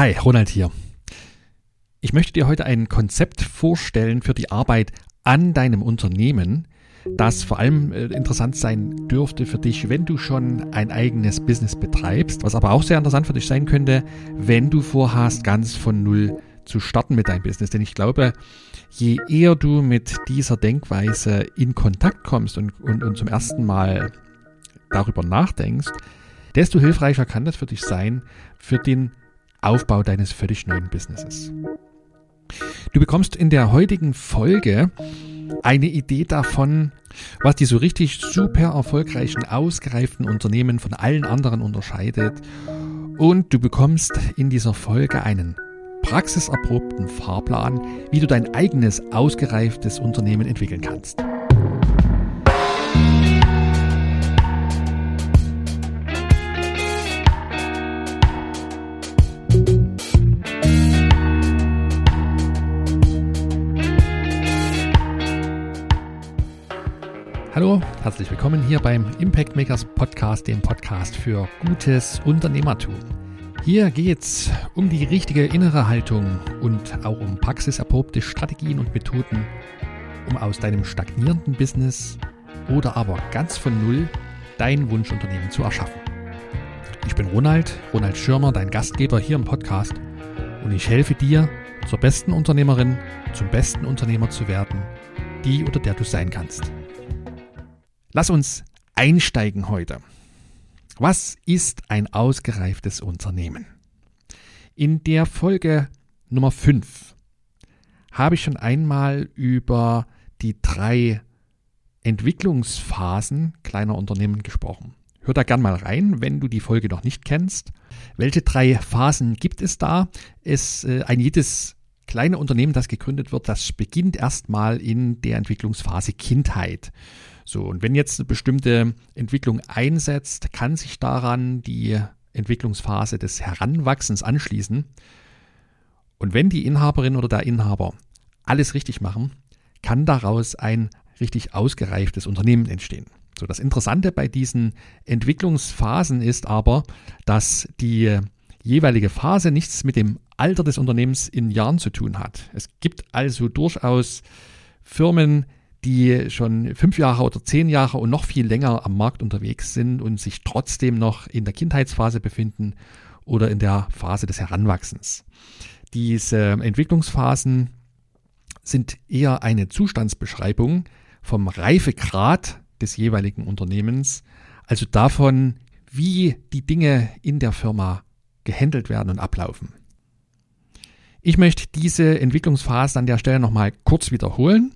Hi, Ronald hier. Ich möchte dir heute ein Konzept vorstellen für die Arbeit an deinem Unternehmen, das vor allem äh, interessant sein dürfte für dich, wenn du schon ein eigenes Business betreibst, was aber auch sehr interessant für dich sein könnte, wenn du vorhast, ganz von Null zu starten mit deinem Business. Denn ich glaube, je eher du mit dieser Denkweise in Kontakt kommst und, und, und zum ersten Mal darüber nachdenkst, desto hilfreicher kann das für dich sein, für den Aufbau deines völlig neuen Businesses. Du bekommst in der heutigen Folge eine Idee davon, was die so richtig super erfolgreichen, ausgereiften Unternehmen von allen anderen unterscheidet. Und du bekommst in dieser Folge einen praxiserprobten Fahrplan, wie du dein eigenes ausgereiftes Unternehmen entwickeln kannst. Hallo, herzlich willkommen hier beim Impact Makers Podcast, dem Podcast für gutes Unternehmertum. Hier geht's um die richtige innere Haltung und auch um praxiserprobte Strategien und Methoden, um aus deinem stagnierenden Business oder aber ganz von Null dein Wunschunternehmen zu erschaffen. Ich bin Ronald, Ronald Schirmer, dein Gastgeber hier im Podcast und ich helfe dir, zur besten Unternehmerin, zum besten Unternehmer zu werden, die oder der du sein kannst. Lass uns einsteigen heute. Was ist ein ausgereiftes Unternehmen? In der Folge Nummer 5 habe ich schon einmal über die drei Entwicklungsphasen kleiner Unternehmen gesprochen. Hör da gern mal rein, wenn du die Folge noch nicht kennst. Welche drei Phasen gibt es da? Es, äh, ein jedes kleine Unternehmen, das gegründet wird, das beginnt erstmal in der Entwicklungsphase Kindheit. So, und wenn jetzt eine bestimmte Entwicklung einsetzt, kann sich daran die Entwicklungsphase des Heranwachsens anschließen. Und wenn die Inhaberin oder der Inhaber alles richtig machen, kann daraus ein richtig ausgereiftes Unternehmen entstehen. So, das Interessante bei diesen Entwicklungsphasen ist aber, dass die jeweilige Phase nichts mit dem Alter des Unternehmens in Jahren zu tun hat. Es gibt also durchaus Firmen, die schon fünf Jahre oder zehn Jahre und noch viel länger am Markt unterwegs sind und sich trotzdem noch in der Kindheitsphase befinden oder in der Phase des Heranwachsens. Diese Entwicklungsphasen sind eher eine Zustandsbeschreibung vom Reifegrad des jeweiligen Unternehmens, also davon, wie die Dinge in der Firma gehandelt werden und ablaufen. Ich möchte diese Entwicklungsphasen an der Stelle nochmal kurz wiederholen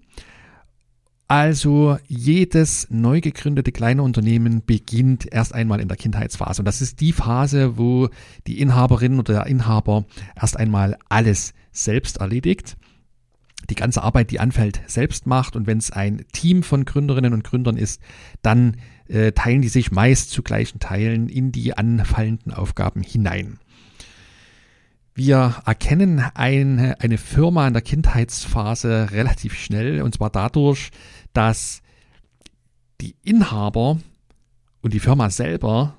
also jedes neu gegründete kleine Unternehmen beginnt erst einmal in der Kindheitsphase. Und das ist die Phase, wo die Inhaberin oder der Inhaber erst einmal alles selbst erledigt. Die ganze Arbeit, die anfällt, selbst macht. Und wenn es ein Team von Gründerinnen und Gründern ist, dann äh, teilen die sich meist zu gleichen Teilen in die anfallenden Aufgaben hinein. Wir erkennen eine, eine Firma in der Kindheitsphase relativ schnell und zwar dadurch, dass die Inhaber und die Firma selber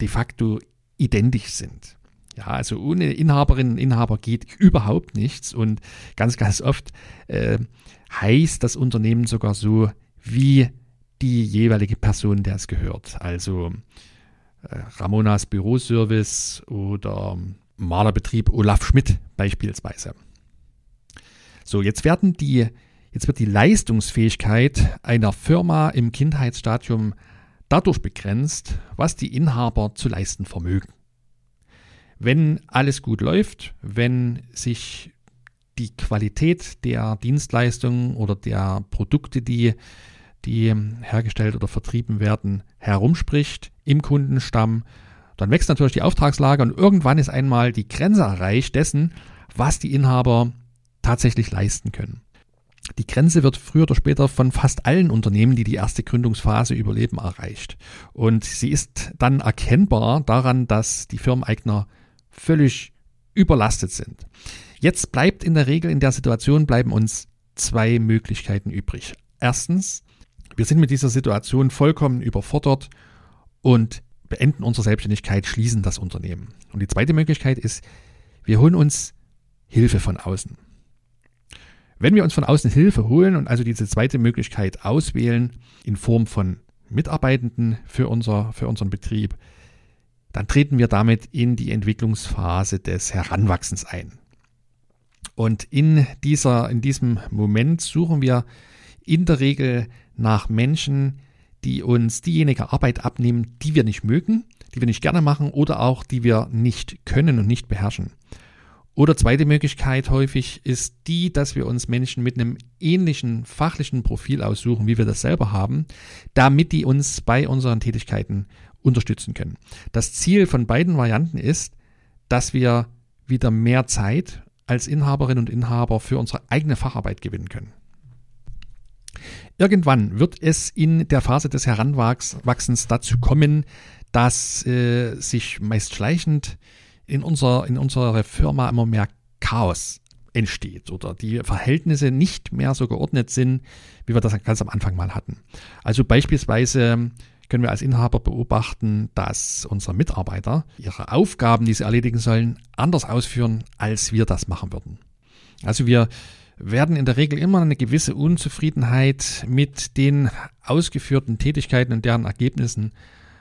de facto identisch sind. Ja, also ohne Inhaberinnen und Inhaber geht überhaupt nichts und ganz, ganz oft äh, heißt das Unternehmen sogar so wie die jeweilige Person, der es gehört. Also äh, Ramonas Büroservice oder Malerbetrieb Olaf Schmidt beispielsweise. So, jetzt werden die, jetzt wird die Leistungsfähigkeit einer Firma im Kindheitsstadium dadurch begrenzt, was die Inhaber zu leisten vermögen. Wenn alles gut läuft, wenn sich die Qualität der Dienstleistungen oder der Produkte, die, die hergestellt oder vertrieben werden, herumspricht im Kundenstamm, dann wächst natürlich die Auftragslage und irgendwann ist einmal die Grenze erreicht dessen, was die Inhaber tatsächlich leisten können. Die Grenze wird früher oder später von fast allen Unternehmen, die die erste Gründungsphase überleben, erreicht. Und sie ist dann erkennbar daran, dass die Firmeneigner völlig überlastet sind. Jetzt bleibt in der Regel in der Situation bleiben uns zwei Möglichkeiten übrig. Erstens, wir sind mit dieser Situation vollkommen überfordert und beenden unsere Selbstständigkeit, schließen das Unternehmen. Und die zweite Möglichkeit ist, Wir holen uns Hilfe von außen. Wenn wir uns von außen Hilfe holen und also diese zweite Möglichkeit auswählen in Form von Mitarbeitenden für, unser, für unseren Betrieb, dann treten wir damit in die Entwicklungsphase des Heranwachsens ein. Und in, dieser, in diesem Moment suchen wir in der Regel nach Menschen, die uns diejenige Arbeit abnehmen, die wir nicht mögen, die wir nicht gerne machen oder auch die wir nicht können und nicht beherrschen. Oder zweite Möglichkeit häufig ist die, dass wir uns Menschen mit einem ähnlichen fachlichen Profil aussuchen, wie wir das selber haben, damit die uns bei unseren Tätigkeiten unterstützen können. Das Ziel von beiden Varianten ist, dass wir wieder mehr Zeit als Inhaberin und Inhaber für unsere eigene Facharbeit gewinnen können. Irgendwann wird es in der Phase des Heranwachsens dazu kommen, dass äh, sich meist schleichend in, unser, in unserer Firma immer mehr Chaos entsteht oder die Verhältnisse nicht mehr so geordnet sind, wie wir das ganz am Anfang mal hatten. Also beispielsweise können wir als Inhaber beobachten, dass unsere Mitarbeiter ihre Aufgaben, die sie erledigen sollen, anders ausführen, als wir das machen würden. Also wir werden in der Regel immer eine gewisse Unzufriedenheit mit den ausgeführten Tätigkeiten und deren Ergebnissen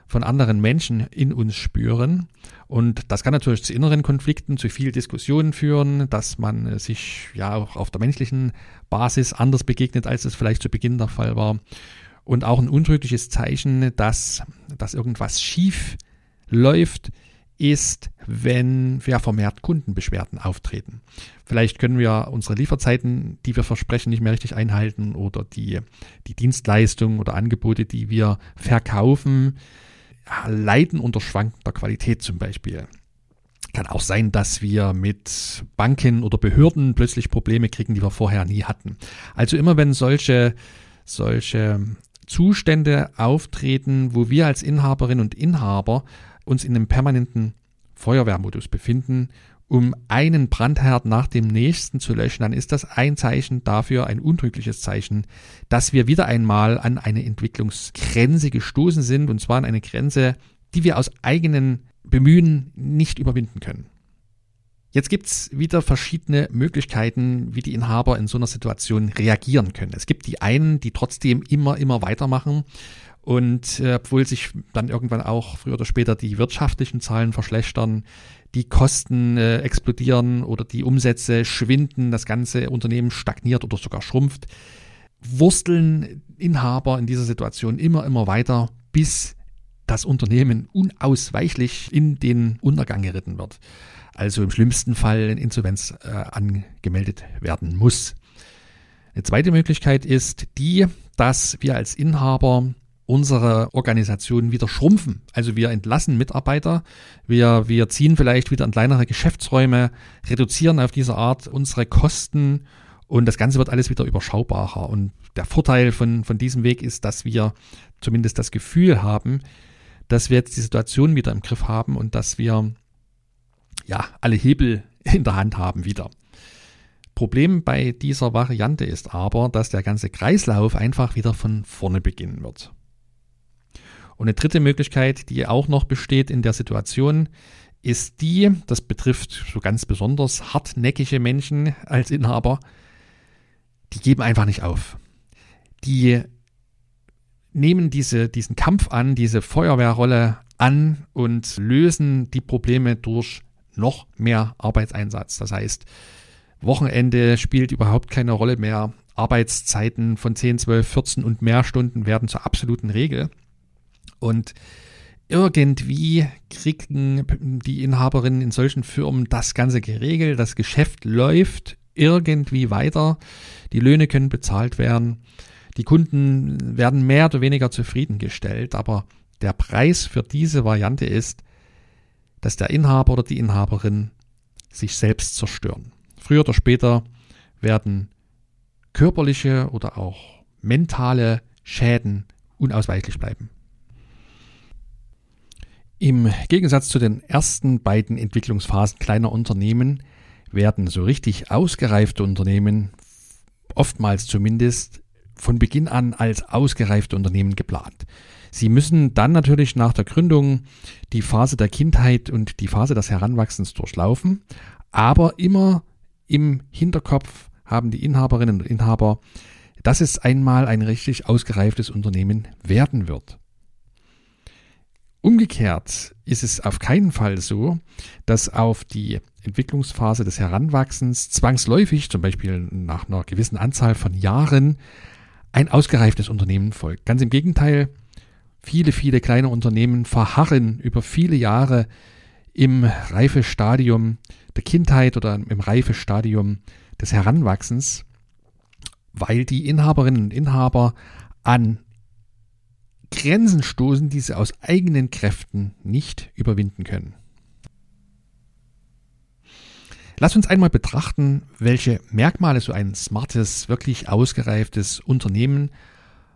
von anderen Menschen in uns spüren. Und das kann natürlich zu inneren Konflikten, zu viel Diskussionen führen, dass man sich ja auch auf der menschlichen Basis anders begegnet, als es vielleicht zu Beginn der Fall war und auch ein untrügliches Zeichen, dass, dass irgendwas schief läuft, ist, wenn wir vermehrt Kundenbeschwerden auftreten. Vielleicht können wir unsere Lieferzeiten, die wir versprechen, nicht mehr richtig einhalten oder die, die Dienstleistungen oder Angebote, die wir verkaufen, leiden unter schwankender Qualität zum Beispiel. Kann auch sein, dass wir mit Banken oder Behörden plötzlich Probleme kriegen, die wir vorher nie hatten. Also immer wenn solche, solche Zustände auftreten, wo wir als Inhaberin und Inhaber uns in einem permanenten Feuerwehrmodus befinden, um einen Brandherd nach dem nächsten zu löschen, dann ist das ein Zeichen dafür, ein untrügliches Zeichen, dass wir wieder einmal an eine Entwicklungsgrenze gestoßen sind, und zwar an eine Grenze, die wir aus eigenen Bemühen nicht überwinden können. Jetzt gibt's wieder verschiedene Möglichkeiten, wie die Inhaber in so einer Situation reagieren können. Es gibt die einen, die trotzdem immer, immer weitermachen und äh, obwohl sich dann irgendwann auch früher oder später die wirtschaftlichen Zahlen verschlechtern, die Kosten äh, explodieren oder die Umsätze schwinden, das ganze Unternehmen stagniert oder sogar schrumpft, wursteln Inhaber in dieser Situation immer, immer weiter, bis das Unternehmen unausweichlich in den Untergang geritten wird also im schlimmsten Fall in Insolvenz äh, angemeldet werden muss. Eine zweite Möglichkeit ist die, dass wir als Inhaber unsere Organisation wieder schrumpfen. Also wir entlassen Mitarbeiter, wir, wir ziehen vielleicht wieder in kleinere Geschäftsräume, reduzieren auf diese Art unsere Kosten und das Ganze wird alles wieder überschaubarer. Und der Vorteil von, von diesem Weg ist, dass wir zumindest das Gefühl haben, dass wir jetzt die Situation wieder im Griff haben und dass wir ja, alle Hebel in der Hand haben wieder. Problem bei dieser Variante ist aber, dass der ganze Kreislauf einfach wieder von vorne beginnen wird. Und eine dritte Möglichkeit, die auch noch besteht in der Situation, ist die, das betrifft so ganz besonders hartnäckige Menschen als Inhaber, die geben einfach nicht auf. Die nehmen diese, diesen Kampf an, diese Feuerwehrrolle an und lösen die Probleme durch noch mehr Arbeitseinsatz. Das heißt, Wochenende spielt überhaupt keine Rolle mehr. Arbeitszeiten von 10, 12, 14 und mehr Stunden werden zur absoluten Regel. Und irgendwie kriegen die Inhaberinnen in solchen Firmen das Ganze geregelt. Das Geschäft läuft irgendwie weiter. Die Löhne können bezahlt werden. Die Kunden werden mehr oder weniger zufriedengestellt. Aber der Preis für diese Variante ist, dass der Inhaber oder die Inhaberin sich selbst zerstören. Früher oder später werden körperliche oder auch mentale Schäden unausweichlich bleiben. Im Gegensatz zu den ersten beiden Entwicklungsphasen kleiner Unternehmen werden so richtig ausgereifte Unternehmen oftmals zumindest von Beginn an als ausgereifte Unternehmen geplant. Sie müssen dann natürlich nach der Gründung die Phase der Kindheit und die Phase des Heranwachsens durchlaufen. Aber immer im Hinterkopf haben die Inhaberinnen und Inhaber, dass es einmal ein richtig ausgereiftes Unternehmen werden wird. Umgekehrt ist es auf keinen Fall so, dass auf die Entwicklungsphase des Heranwachsens zwangsläufig, zum Beispiel nach einer gewissen Anzahl von Jahren, ein ausgereiftes Unternehmen folgt. Ganz im Gegenteil, viele, viele kleine Unternehmen verharren über viele Jahre im Reifestadium der Kindheit oder im Reifestadium des Heranwachsens, weil die Inhaberinnen und Inhaber an Grenzen stoßen, die sie aus eigenen Kräften nicht überwinden können. Lass uns einmal betrachten, welche Merkmale so ein smartes, wirklich ausgereiftes Unternehmen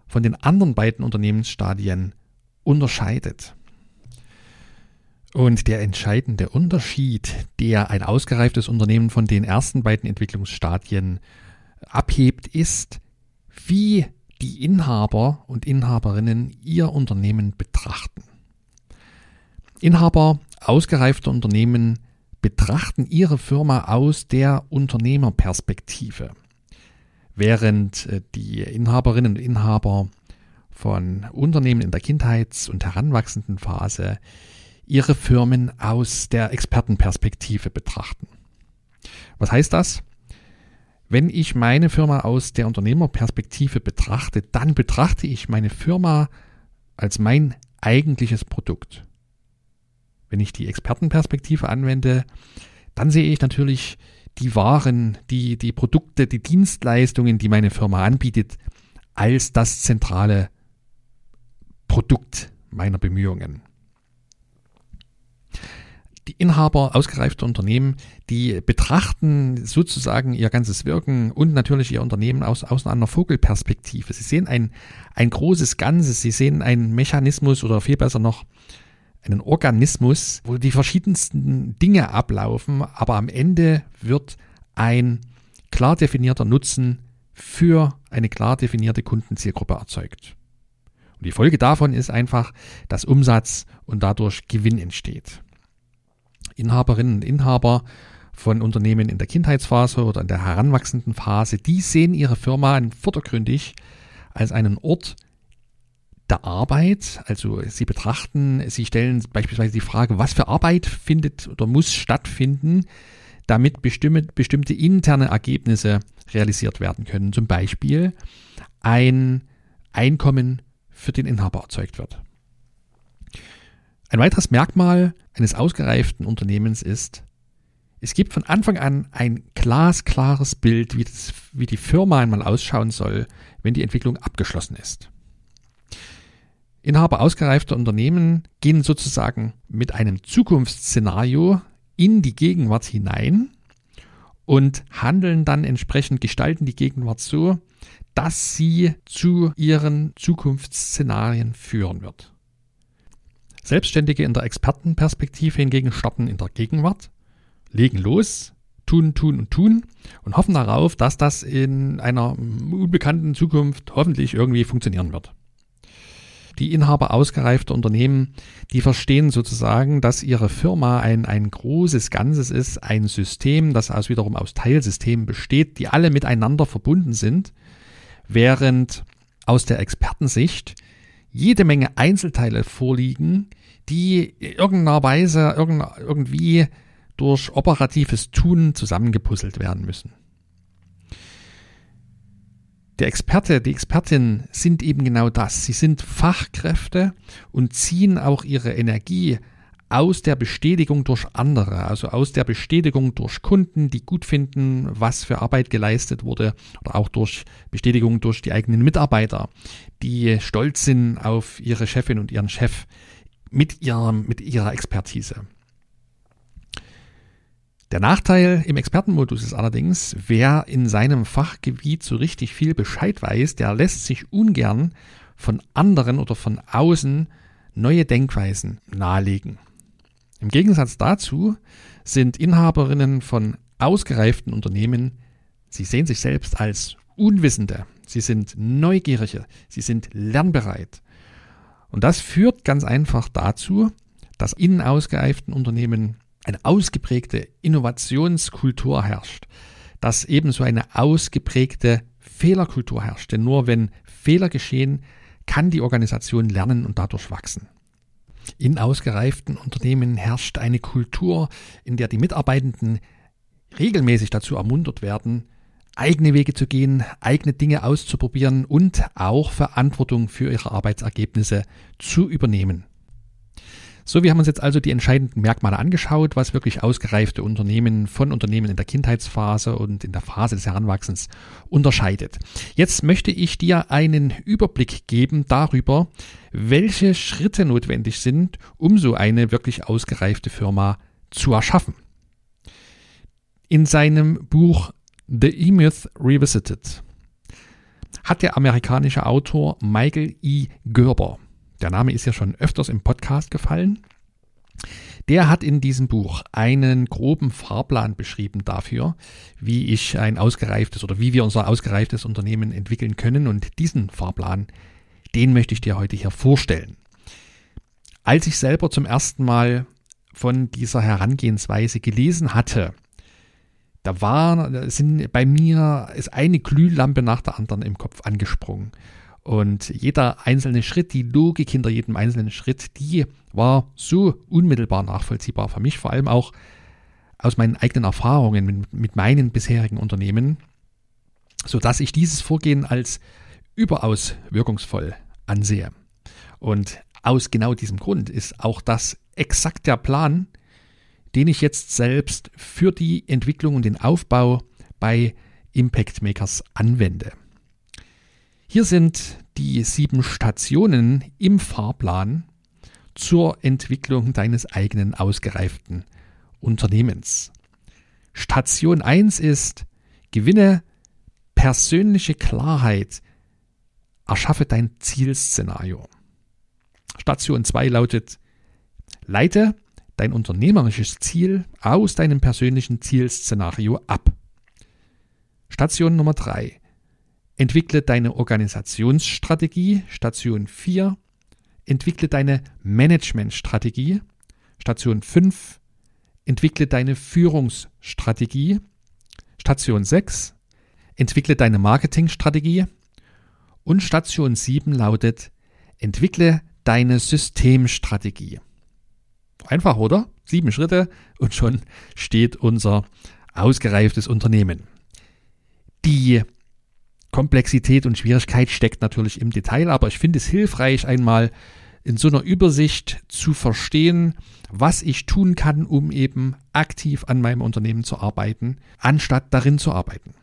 von den anderen beiden Unternehmensstadien unterscheidet. Und der entscheidende Unterschied, der ein ausgereiftes Unternehmen von den ersten beiden Entwicklungsstadien abhebt, ist, wie die Inhaber und Inhaberinnen ihr Unternehmen betrachten. Inhaber ausgereifter Unternehmen betrachten ihre Firma aus der Unternehmerperspektive, während äh, die Inhaberinnen und Inhaber von Unternehmen in der Kindheits- und heranwachsenden Phase ihre Firmen aus der Expertenperspektive betrachten. Was heißt das? Wenn ich meine Firma aus der Unternehmerperspektive betrachte, dann betrachte ich meine Firma als mein eigentliches Produkt. Wenn ich die Expertenperspektive anwende, dann sehe ich natürlich die Waren, die, die Produkte, die Dienstleistungen, die meine Firma anbietet, als das zentrale Produkt meiner Bemühungen die Inhaber ausgereifter Unternehmen, die betrachten sozusagen ihr ganzes Wirken und natürlich ihr Unternehmen aus, aus einer Vogelperspektive. Sie sehen ein, ein großes Ganzes, sie sehen einen Mechanismus oder viel besser noch einen Organismus, wo die verschiedensten Dinge ablaufen, aber am Ende wird ein klar definierter Nutzen für eine klar definierte Kundenzielgruppe erzeugt. Und die Folge davon ist einfach, dass Umsatz und dadurch Gewinn entsteht. Inhaberinnen und Inhaber von Unternehmen in der Kindheitsphase oder in der heranwachsenden Phase, die sehen ihre Firma vordergründig als einen Ort der Arbeit. Also sie betrachten, sie stellen beispielsweise die Frage, was für Arbeit findet oder muss stattfinden, damit bestimmte, bestimmte interne Ergebnisse realisiert werden können. Zum Beispiel ein Einkommen für den Inhaber erzeugt wird. Ein weiteres Merkmal eines ausgereiften Unternehmens ist, es gibt von Anfang an ein glasklares Bild, wie, das, wie die Firma einmal ausschauen soll, wenn die Entwicklung abgeschlossen ist. Inhaber ausgereifter Unternehmen gehen sozusagen mit einem Zukunftsszenario in die Gegenwart hinein und handeln dann entsprechend, gestalten die Gegenwart so, dass sie zu ihren Zukunftsszenarien führen wird. Selbstständige in der Expertenperspektive hingegen starten in der Gegenwart, legen los, tun, tun und tun und hoffen darauf, dass das in einer unbekannten Zukunft hoffentlich irgendwie funktionieren wird. Die Inhaber ausgereifter Unternehmen, die verstehen sozusagen, dass ihre Firma ein, ein großes Ganzes ist, ein System, das aus wiederum aus Teilsystemen besteht, die alle miteinander verbunden sind, während aus der Expertensicht jede Menge Einzelteile vorliegen, die in irgendeiner Weise irgendwie durch operatives Tun zusammengepuzzelt werden müssen. Der Experte, die Expertin sind eben genau das. Sie sind Fachkräfte und ziehen auch ihre Energie aus der Bestätigung durch andere, also aus der Bestätigung durch Kunden, die gut finden, was für Arbeit geleistet wurde, oder auch durch Bestätigung durch die eigenen Mitarbeiter, die stolz sind auf ihre Chefin und ihren Chef mit, ihrem, mit ihrer Expertise. Der Nachteil im Expertenmodus ist allerdings, wer in seinem Fachgebiet so richtig viel Bescheid weiß, der lässt sich ungern von anderen oder von außen neue Denkweisen nahelegen. Im Gegensatz dazu sind Inhaberinnen von ausgereiften Unternehmen, sie sehen sich selbst als Unwissende, sie sind neugierige, sie sind lernbereit. Und das führt ganz einfach dazu, dass in ausgereiften Unternehmen eine ausgeprägte Innovationskultur herrscht, dass ebenso eine ausgeprägte Fehlerkultur herrscht. Denn nur wenn Fehler geschehen, kann die Organisation lernen und dadurch wachsen. In ausgereiften Unternehmen herrscht eine Kultur, in der die Mitarbeitenden regelmäßig dazu ermuntert werden, eigene Wege zu gehen, eigene Dinge auszuprobieren und auch Verantwortung für ihre Arbeitsergebnisse zu übernehmen. So, wir haben uns jetzt also die entscheidenden Merkmale angeschaut, was wirklich ausgereifte Unternehmen von Unternehmen in der Kindheitsphase und in der Phase des Heranwachsens unterscheidet. Jetzt möchte ich dir einen Überblick geben darüber, welche Schritte notwendig sind, um so eine wirklich ausgereifte Firma zu erschaffen. In seinem Buch The E-Myth Revisited hat der amerikanische Autor Michael E. Gerber der Name ist ja schon öfters im Podcast gefallen. Der hat in diesem Buch einen groben Fahrplan beschrieben dafür, wie ich ein ausgereiftes oder wie wir unser ausgereiftes Unternehmen entwickeln können. Und diesen Fahrplan, den möchte ich dir heute hier vorstellen. Als ich selber zum ersten Mal von dieser Herangehensweise gelesen hatte, da war, sind bei mir ist eine Glühlampe nach der anderen im Kopf angesprungen. Und jeder einzelne Schritt, die Logik hinter jedem einzelnen Schritt, die war so unmittelbar nachvollziehbar für mich, vor allem auch aus meinen eigenen Erfahrungen mit, mit meinen bisherigen Unternehmen, sodass ich dieses Vorgehen als überaus wirkungsvoll ansehe. Und aus genau diesem Grund ist auch das exakt der Plan, den ich jetzt selbst für die Entwicklung und den Aufbau bei Impact Makers anwende. Hier sind die sieben Stationen im Fahrplan zur Entwicklung deines eigenen ausgereiften Unternehmens. Station 1 ist, gewinne persönliche Klarheit, erschaffe dein Zielszenario. Station 2 lautet, leite dein unternehmerisches Ziel aus deinem persönlichen Zielszenario ab. Station Nummer 3, Entwickle deine Organisationsstrategie, Station 4. Entwickle deine Managementstrategie, Station 5. Entwickle deine Führungsstrategie, Station 6. Entwickle deine Marketingstrategie und Station 7 lautet Entwickle deine Systemstrategie. Einfach, oder? Sieben Schritte und schon steht unser ausgereiftes Unternehmen. Die Komplexität und Schwierigkeit steckt natürlich im Detail, aber ich finde es hilfreich, einmal in so einer Übersicht zu verstehen, was ich tun kann, um eben aktiv an meinem Unternehmen zu arbeiten, anstatt darin zu arbeiten.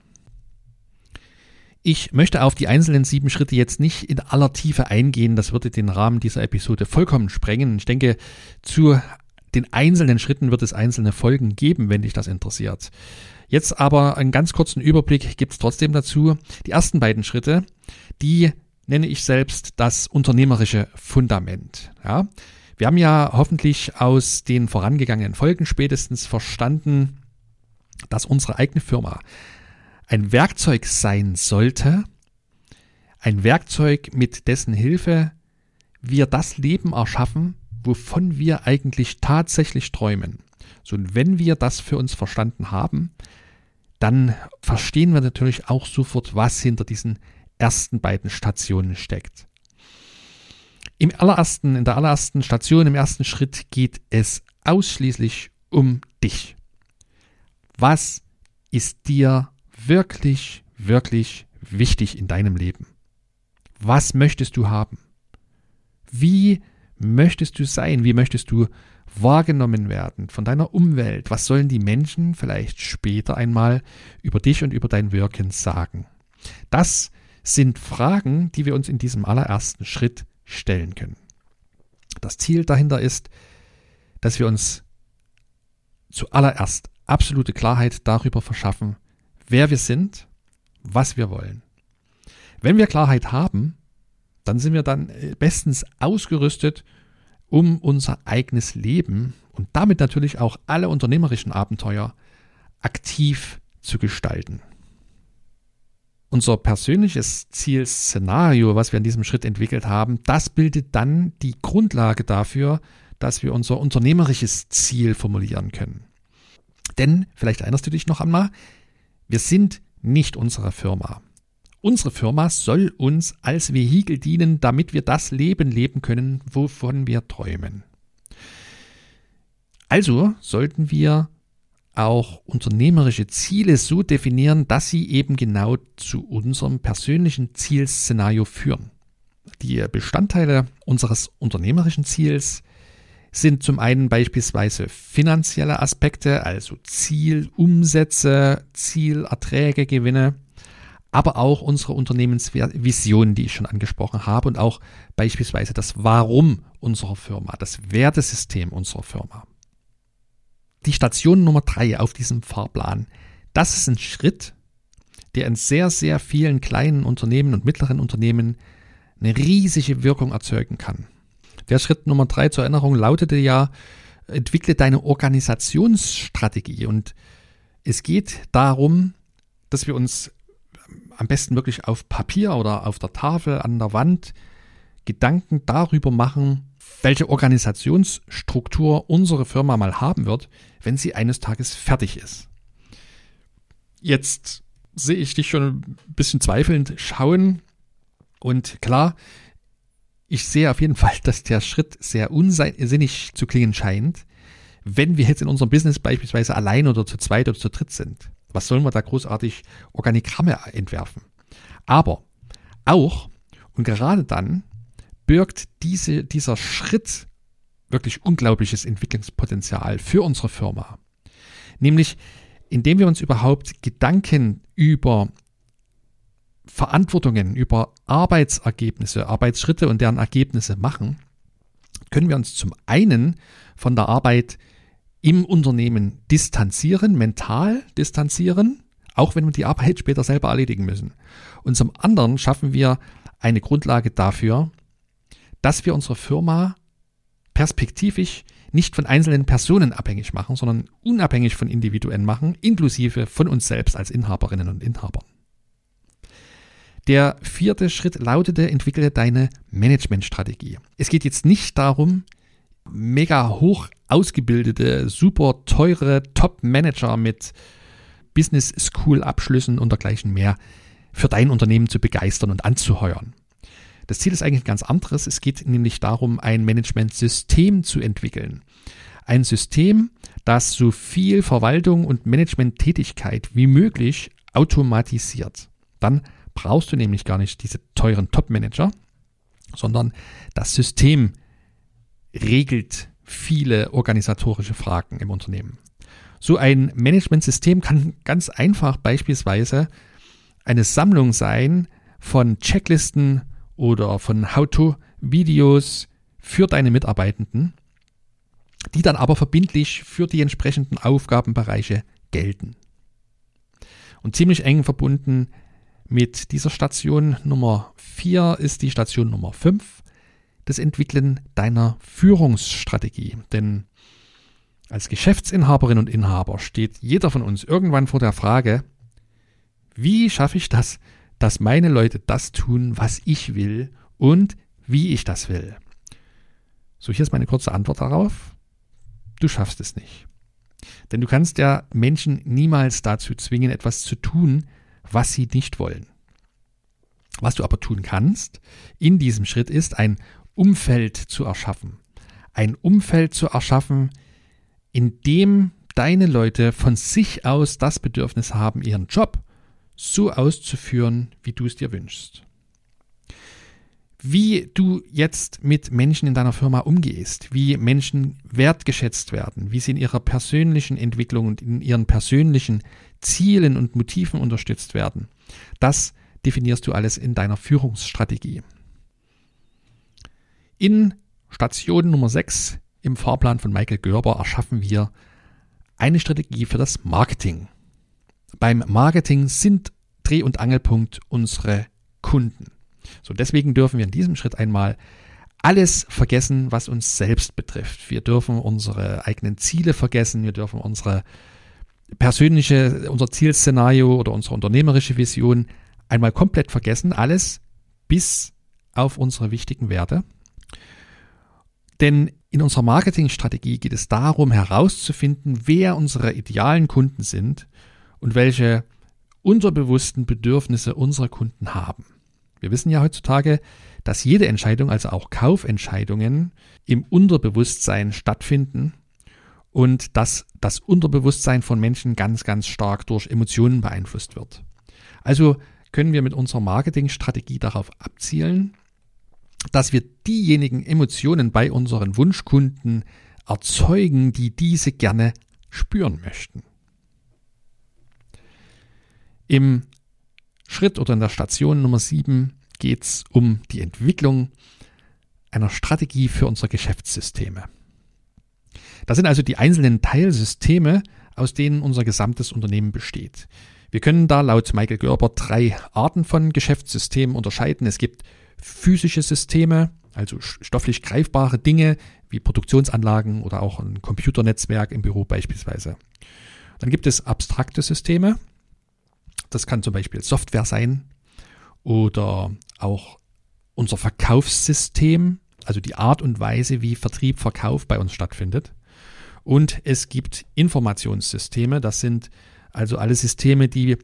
Ich möchte auf die einzelnen sieben Schritte jetzt nicht in aller Tiefe eingehen, das würde den Rahmen dieser Episode vollkommen sprengen. Ich denke, zu den einzelnen Schritten wird es einzelne Folgen geben, wenn dich das interessiert. Jetzt aber einen ganz kurzen Überblick gibt es trotzdem dazu. Die ersten beiden Schritte, die nenne ich selbst das unternehmerische Fundament. Ja? Wir haben ja hoffentlich aus den vorangegangenen Folgen spätestens verstanden, dass unsere eigene Firma ein Werkzeug sein sollte, ein Werkzeug, mit dessen Hilfe wir das Leben erschaffen, wovon wir eigentlich tatsächlich träumen. So, und wenn wir das für uns verstanden haben, dann verstehen wir natürlich auch sofort, was hinter diesen ersten beiden Stationen steckt. Im allerersten, in der allerersten Station, im ersten Schritt geht es ausschließlich um dich. Was ist dir wirklich, wirklich wichtig in deinem Leben? Was möchtest du haben? Wie möchtest du sein? Wie möchtest du wahrgenommen werden von deiner Umwelt? Was sollen die Menschen vielleicht später einmal über dich und über dein Wirken sagen? Das sind Fragen, die wir uns in diesem allerersten Schritt stellen können. Das Ziel dahinter ist, dass wir uns zuallererst absolute Klarheit darüber verschaffen, wer wir sind, was wir wollen. Wenn wir Klarheit haben, dann sind wir dann bestens ausgerüstet, um unser eigenes Leben und damit natürlich auch alle unternehmerischen Abenteuer aktiv zu gestalten. Unser persönliches Zielszenario, was wir in diesem Schritt entwickelt haben, das bildet dann die Grundlage dafür, dass wir unser unternehmerisches Ziel formulieren können. Denn, vielleicht erinnerst du dich noch einmal, wir sind nicht unsere Firma. Unsere Firma soll uns als Vehikel dienen, damit wir das Leben leben können, wovon wir träumen. Also sollten wir auch unternehmerische Ziele so definieren, dass sie eben genau zu unserem persönlichen Zielszenario führen. Die Bestandteile unseres unternehmerischen Ziels sind zum einen beispielsweise finanzielle Aspekte, also Zielumsätze, Zielerträge, Gewinne, aber auch unsere Unternehmensvision, die ich schon angesprochen habe und auch beispielsweise das Warum unserer Firma, das Wertesystem unserer Firma. Die Station Nummer drei auf diesem Fahrplan, das ist ein Schritt, der in sehr, sehr vielen kleinen Unternehmen und mittleren Unternehmen eine riesige Wirkung erzeugen kann. Der Schritt Nummer drei zur Erinnerung lautete ja, entwickle deine Organisationsstrategie. Und es geht darum, dass wir uns am besten wirklich auf Papier oder auf der Tafel an der Wand Gedanken darüber machen, welche Organisationsstruktur unsere Firma mal haben wird, wenn sie eines Tages fertig ist. Jetzt sehe ich dich schon ein bisschen zweifelnd schauen. Und klar, ich sehe auf jeden Fall, dass der Schritt sehr unsinnig zu klingen scheint, wenn wir jetzt in unserem Business beispielsweise allein oder zu zweit oder zu dritt sind. Was sollen wir da großartig Organigramme entwerfen? Aber auch und gerade dann birgt diese, dieser Schritt wirklich unglaubliches Entwicklungspotenzial für unsere Firma. Nämlich, indem wir uns überhaupt Gedanken über Verantwortungen, über Arbeitsergebnisse, Arbeitsschritte und deren Ergebnisse machen, können wir uns zum einen von der Arbeit im Unternehmen distanzieren, mental distanzieren, auch wenn wir die Arbeit später selber erledigen müssen. Und zum anderen schaffen wir eine Grundlage dafür, dass wir unsere Firma perspektivisch nicht von einzelnen Personen abhängig machen, sondern unabhängig von Individuen machen, inklusive von uns selbst als Inhaberinnen und Inhabern. Der vierte Schritt lautete, entwickle deine Managementstrategie. Es geht jetzt nicht darum, mega hoch ausgebildete, super teure Top-Manager mit Business School Abschlüssen und dergleichen mehr für dein Unternehmen zu begeistern und anzuheuern. Das Ziel ist eigentlich ein ganz anderes. Es geht nämlich darum, ein Managementsystem zu entwickeln. Ein System, das so viel Verwaltung und Managementtätigkeit wie möglich automatisiert. Dann brauchst du nämlich gar nicht diese teuren Top-Manager, sondern das System regelt viele organisatorische Fragen im Unternehmen. So ein Managementsystem kann ganz einfach beispielsweise eine Sammlung sein von Checklisten oder von How-to-Videos für deine Mitarbeitenden, die dann aber verbindlich für die entsprechenden Aufgabenbereiche gelten. Und ziemlich eng verbunden mit dieser Station Nummer 4 ist die Station Nummer 5, das Entwickeln deiner Führungsstrategie. Denn als Geschäftsinhaberin und Inhaber steht jeder von uns irgendwann vor der Frage, wie schaffe ich das, dass meine Leute das tun, was ich will und wie ich das will. So, hier ist meine kurze Antwort darauf. Du schaffst es nicht. Denn du kannst ja Menschen niemals dazu zwingen, etwas zu tun, was sie nicht wollen. Was du aber tun kannst in diesem Schritt ist, ein Umfeld zu erschaffen. Ein Umfeld zu erschaffen, in dem deine Leute von sich aus das Bedürfnis haben, ihren Job so auszuführen, wie du es dir wünschst. Wie du jetzt mit Menschen in deiner Firma umgehst, wie Menschen wertgeschätzt werden, wie sie in ihrer persönlichen Entwicklung und in ihren persönlichen Zielen und Motiven unterstützt werden, das definierst du alles in deiner Führungsstrategie. In Station Nummer 6 im Fahrplan von Michael Görber erschaffen wir eine Strategie für das Marketing. Beim Marketing sind Dreh- und Angelpunkt unsere Kunden. So, deswegen dürfen wir in diesem Schritt einmal alles vergessen, was uns selbst betrifft. Wir dürfen unsere eigenen Ziele vergessen, wir dürfen unsere persönliche, unser Zielszenario oder unsere unternehmerische Vision einmal komplett vergessen, alles bis auf unsere wichtigen Werte. Denn In unserer Marketingstrategie geht es darum herauszufinden, wer unsere idealen Kunden sind und welche unterbewussten Bedürfnisse unsere Kunden haben. Wir wissen ja heutzutage, dass jede Entscheidung, also auch Kaufentscheidungen, im Unterbewusstsein stattfinden und dass das Unterbewusstsein von Menschen ganz, ganz stark durch Emotionen beeinflusst wird. Also können wir mit unserer Marketingstrategie darauf abzielen, dass wir diejenigen Emotionen bei unseren Wunschkunden erzeugen, die diese gerne spüren möchten. Im Schritt oder in der Station Nummer 7 geht es um die Entwicklung einer Strategie für unsere Geschäftssysteme. Das sind also die einzelnen Teilsysteme, aus denen unser gesamtes Unternehmen besteht. Wir können da laut Michael Gerber drei Arten von Geschäftssystemen unterscheiden. Es gibt physische Systeme, also stofflich greifbare Dinge wie Produktionsanlagen oder auch ein Computernetzwerk im Büro beispielsweise. Dann gibt es abstrakte Systeme. Das kann zum Beispiel Software sein oder auch unser Verkaufssystem, also die Art und Weise, wie Vertrieb, Verkauf bei uns stattfindet. Und es gibt Informationssysteme, das sind also alle Systeme, die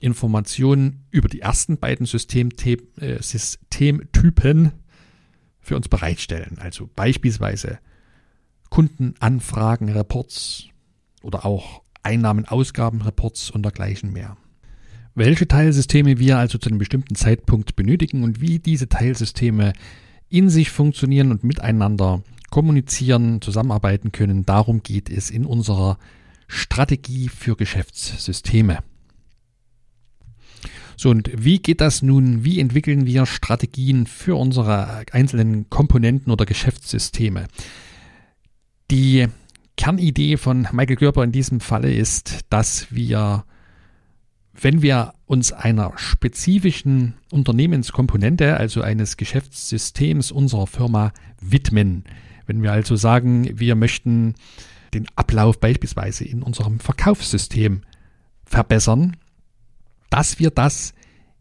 Informationen über die ersten beiden äh, Systemtypen für uns bereitstellen. Also beispielsweise Kundenanfragen, Reports oder auch Einnahmen, Ausgaben, Reports und dergleichen mehr. Welche Teilsysteme wir also zu einem bestimmten Zeitpunkt benötigen und wie diese Teilsysteme in sich funktionieren und miteinander kommunizieren, zusammenarbeiten können, darum geht es in unserer Strategie für Geschäftssysteme. So, und wie geht das nun? Wie entwickeln wir Strategien für unsere einzelnen Komponenten oder Geschäftssysteme? Die Kernidee von Michael Körper in diesem Falle ist, dass wir, wenn wir uns einer spezifischen Unternehmenskomponente, also eines Geschäftssystems unserer Firma widmen, wenn wir also sagen, wir möchten den Ablauf beispielsweise in unserem Verkaufssystem verbessern, dass wir das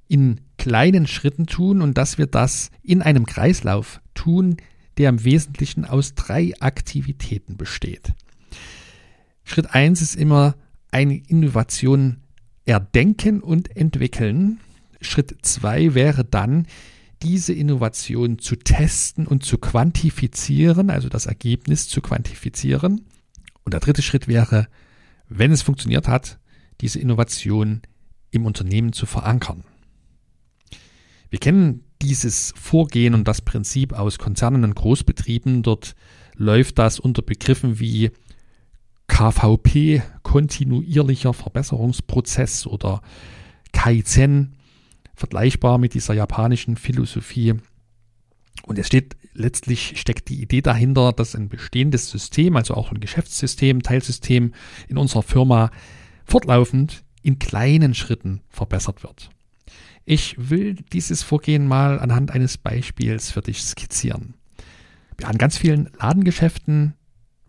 in kleinen Schritten tun und dass wir das in einem Kreislauf tun, der im Wesentlichen aus drei Aktivitäten besteht. Schritt eins ist immer eine Innovation erdenken und entwickeln. Schritt zwei wäre dann, diese Innovation zu testen und zu quantifizieren, also das Ergebnis zu quantifizieren. Und der dritte Schritt wäre, wenn es funktioniert hat, diese Innovation im Unternehmen zu verankern. Wir kennen dieses Vorgehen und das Prinzip aus Konzernen und Großbetrieben. Dort läuft das unter Begriffen wie KVP, kontinuierlicher Verbesserungsprozess oder Kaizen, vergleichbar mit dieser japanischen Philosophie. Und es steht letztlich steckt die Idee dahinter, dass ein bestehendes System, also auch ein Geschäftssystem, Teilsystem in unserer Firma fortlaufend in kleinen Schritten verbessert wird. Ich will dieses Vorgehen mal anhand eines Beispiels für dich skizzieren. An ganz vielen Ladengeschäften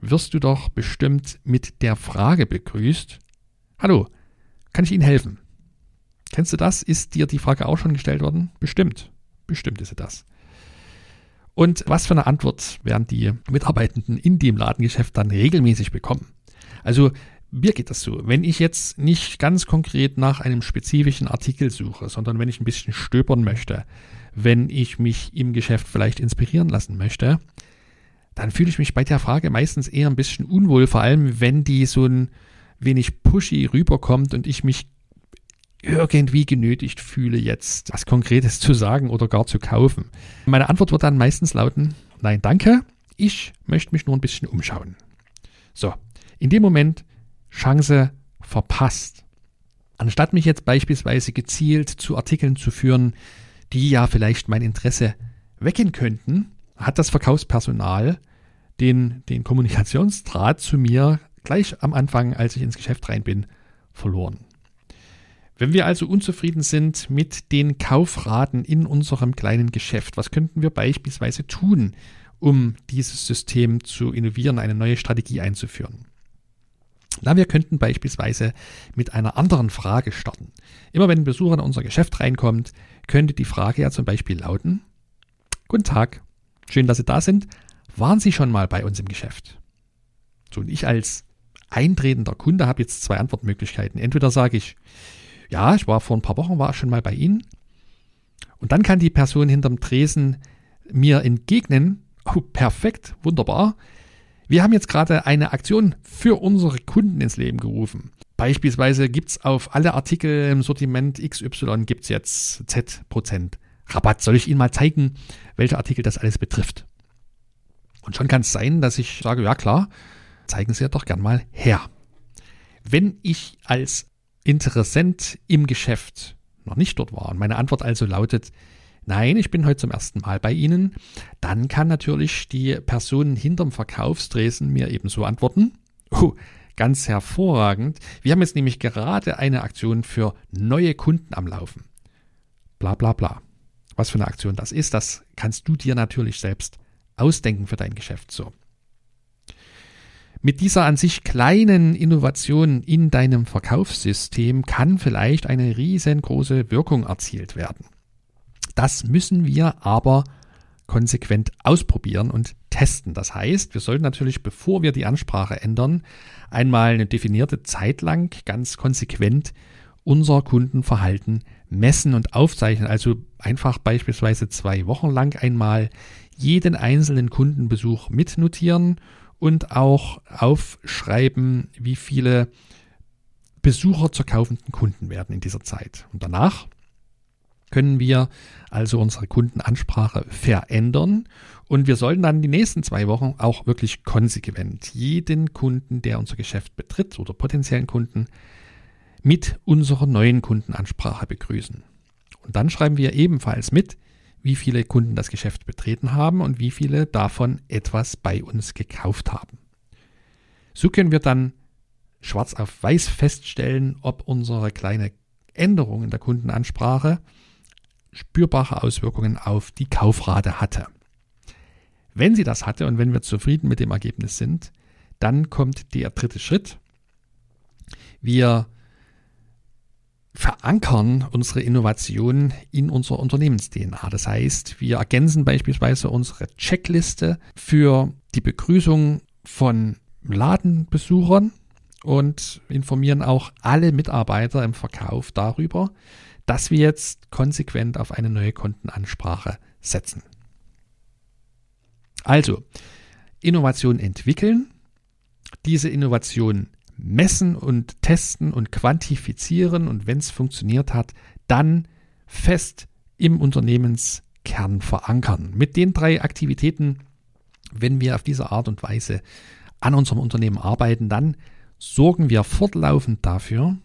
wirst du doch bestimmt mit der Frage begrüßt, Hallo, kann ich Ihnen helfen? Kennst du das? Ist dir die Frage auch schon gestellt worden? Bestimmt. Bestimmt ist sie das. Und was für eine Antwort werden die Mitarbeitenden in dem Ladengeschäft dann regelmäßig bekommen? Also mir geht das so. Wenn ich jetzt nicht ganz konkret nach einem spezifischen Artikel suche, sondern wenn ich ein bisschen stöbern möchte, wenn ich mich im Geschäft vielleicht inspirieren lassen möchte, dann fühle ich mich bei der Frage meistens eher ein bisschen unwohl, vor allem wenn die so ein wenig pushy rüberkommt und ich mich irgendwie genötigt fühle, jetzt was Konkretes zu sagen oder gar zu kaufen. Meine Antwort wird dann meistens lauten, nein, danke, ich möchte mich nur ein bisschen umschauen. So, in dem Moment Chance verpasst. Anstatt mich jetzt beispielsweise gezielt zu Artikeln zu führen, die ja vielleicht mein Interesse wecken könnten, hat das Verkaufspersonal den, den Kommunikationsdraht zu mir gleich am Anfang, als ich ins Geschäft rein bin, verloren. Wenn wir also unzufrieden sind mit den Kaufraten in unserem kleinen Geschäft, was könnten wir beispielsweise tun, um dieses System zu innovieren, eine neue Strategie einzuführen? Na, wir könnten beispielsweise mit einer anderen Frage starten. Immer wenn ein Besucher in unser Geschäft reinkommt, könnte die Frage ja zum Beispiel lauten, Guten Tag, schön, dass Sie da sind. waren Sie schon mal bei uns im Geschäft? So, und ich als eintretender Kunde habe jetzt zwei Antwortmöglichkeiten. Entweder sage ich, ja, ich war vor ein paar Wochen, war schon mal bei Ihnen. Und dann kann die Person hinterm Tresen mir entgegnen, oh, perfekt, wunderbar. Wir haben jetzt gerade eine Aktion für unsere Kunden ins Leben gerufen. Beispielsweise gibt es auf alle Artikel im Sortiment XY gibt es jetzt Z% Rabatt. Soll ich Ihnen mal zeigen, welche Artikel das alles betrifft? Und schon kann es sein, dass ich sage, ja klar, zeigen Sie ja doch gern mal her. Wenn ich als Interessent im Geschäft noch nicht dort war und meine Antwort also lautet, nein, ich bin heute zum ersten Mal bei Ihnen, dann kann natürlich die Person hinterm Verkaufstresen mir ebenso antworten. Oh, ganz hervorragend. Wir haben jetzt nämlich gerade eine Aktion für neue Kunden am Laufen. Bla bla bla. Was für eine Aktion das ist, das kannst du dir natürlich selbst ausdenken für dein Geschäft so. Mit dieser an sich kleinen Innovation in deinem Verkaufssystem kann vielleicht eine riesengroße Wirkung erzielt werden. Das müssen wir aber konsequent ausprobieren und testen. Das heißt, wir sollten natürlich, bevor wir die Ansprache ändern, einmal eine definierte Zeit lang ganz konsequent unser Kundenverhalten messen und aufzeichnen. Also einfach beispielsweise zwei Wochen lang einmal jeden einzelnen Kundenbesuch mitnotieren und auch aufschreiben, wie viele Besucher zur kaufenden Kunden werden in dieser Zeit. Und danach können wir also unsere Kundenansprache verändern und wir sollten dann die nächsten zwei Wochen auch wirklich konsequent jeden Kunden, der unser Geschäft betritt oder potenziellen Kunden, mit unserer neuen Kundenansprache begrüßen. Und dann schreiben wir ebenfalls mit, wie viele Kunden das Geschäft betreten haben und wie viele davon etwas bei uns gekauft haben. So können wir dann schwarz auf weiß feststellen, ob unsere kleine Änderung in der Kundenansprache spürbare Auswirkungen auf die Kaufrate hatte. Wenn sie das hatte und wenn wir zufrieden mit dem Ergebnis sind, dann kommt der dritte Schritt. Wir verankern unsere Innovation in unserer Unternehmens-DNA. Das heißt, wir ergänzen beispielsweise unsere Checkliste für die Begrüßung von Ladenbesuchern und informieren auch alle Mitarbeiter im Verkauf darüber, dass wir jetzt konsequent auf eine neue Kundenansprache setzen. Also, Innovation entwickeln, diese Innovation messen und testen und quantifizieren und wenn es funktioniert hat, dann fest im Unternehmenskern verankern. Mit den drei Aktivitäten, wenn wir auf diese Art und Weise an unserem Unternehmen arbeiten, dann sorgen wir fortlaufend dafür,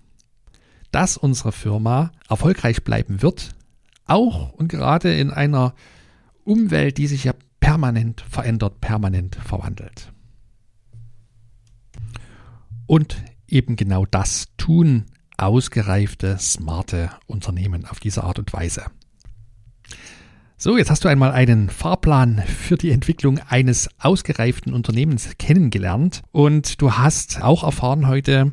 dass unsere Firma erfolgreich bleiben wird, auch und gerade in einer Umwelt, die sich ja permanent verändert, permanent verwandelt. Und eben genau das tun ausgereifte, smarte Unternehmen auf diese Art und Weise. So, jetzt hast du einmal einen Fahrplan für die Entwicklung eines ausgereiften Unternehmens kennengelernt und du hast auch erfahren heute,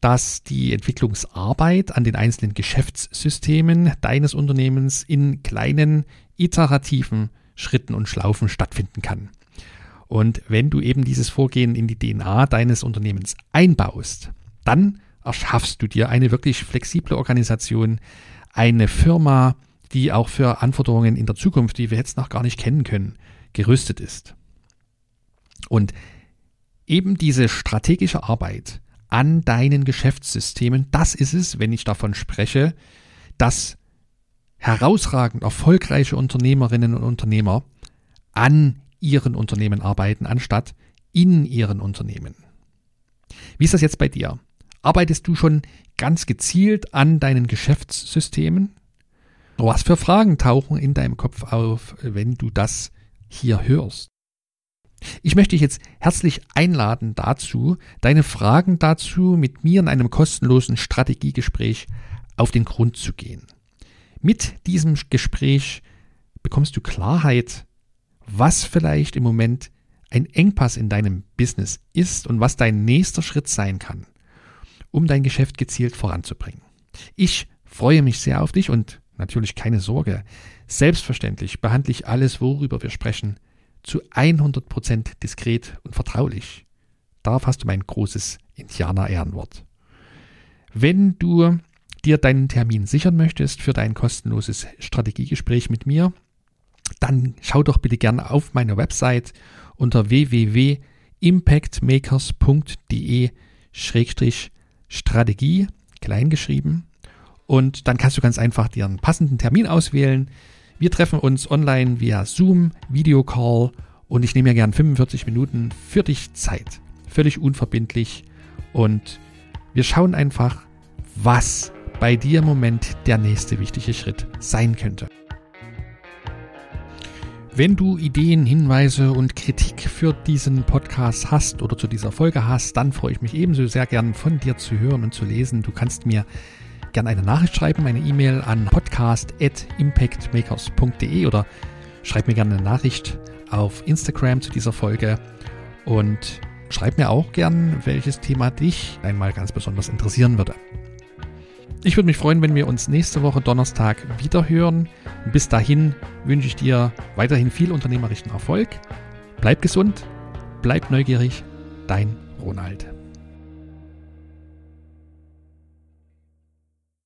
dass die Entwicklungsarbeit an den einzelnen Geschäftssystemen deines Unternehmens in kleinen iterativen Schritten und Schlaufen stattfinden kann. Und wenn du eben dieses Vorgehen in die DNA deines Unternehmens einbaust, dann erschaffst du dir eine wirklich flexible Organisation, eine Firma, die auch für Anforderungen in der Zukunft, die wir jetzt noch gar nicht kennen können, gerüstet ist. Und eben diese strategische Arbeit an deinen Geschäftssystemen, das ist es, wenn ich davon spreche, dass herausragend erfolgreiche Unternehmerinnen und Unternehmer an ihren Unternehmen arbeiten, anstatt in ihren Unternehmen. Wie ist das jetzt bei dir? Arbeitest du schon ganz gezielt an deinen Geschäftssystemen? Was für Fragen tauchen in deinem Kopf auf, wenn du das hier hörst? Ich möchte dich jetzt herzlich einladen dazu, deine Fragen dazu mit mir in einem kostenlosen Strategiegespräch auf den Grund zu gehen. Mit diesem Gespräch bekommst du Klarheit was vielleicht im Moment ein Engpass in deinem Business ist und was dein nächster Schritt sein kann, um dein Geschäft gezielt voranzubringen. Ich freue mich sehr auf dich und natürlich keine Sorge. Selbstverständlich behandle ich alles, worüber wir sprechen, zu 100% diskret und vertraulich. Darauf hast du mein großes Indianer-Ehrenwort. Wenn du dir deinen Termin sichern möchtest für dein kostenloses Strategiegespräch mit mir, dann schau doch bitte gerne auf meine Website unter www.impactmakers.de Strategie, kleingeschrieben. Und dann kannst du ganz einfach dir einen passenden Termin auswählen. Wir treffen uns online via Zoom, Videocall und ich nehme mir gern 45 Minuten für dich Zeit. Völlig unverbindlich. Und wir schauen einfach, was bei dir im Moment der nächste wichtige Schritt sein könnte. Wenn du Ideen, Hinweise und Kritik für diesen Podcast hast oder zu dieser Folge hast, dann freue ich mich ebenso sehr gern von dir zu hören und zu lesen. Du kannst mir gerne eine Nachricht schreiben, eine E-Mail an podcast.impactmakers.de oder schreib mir gerne eine Nachricht auf Instagram zu dieser Folge und schreib mir auch gern, welches Thema dich einmal ganz besonders interessieren würde. Ich würde mich freuen, wenn wir uns nächste Woche Donnerstag wieder hören. Bis dahin wünsche ich dir weiterhin viel unternehmerischen Erfolg. Bleib gesund, bleib neugierig, dein Ronald.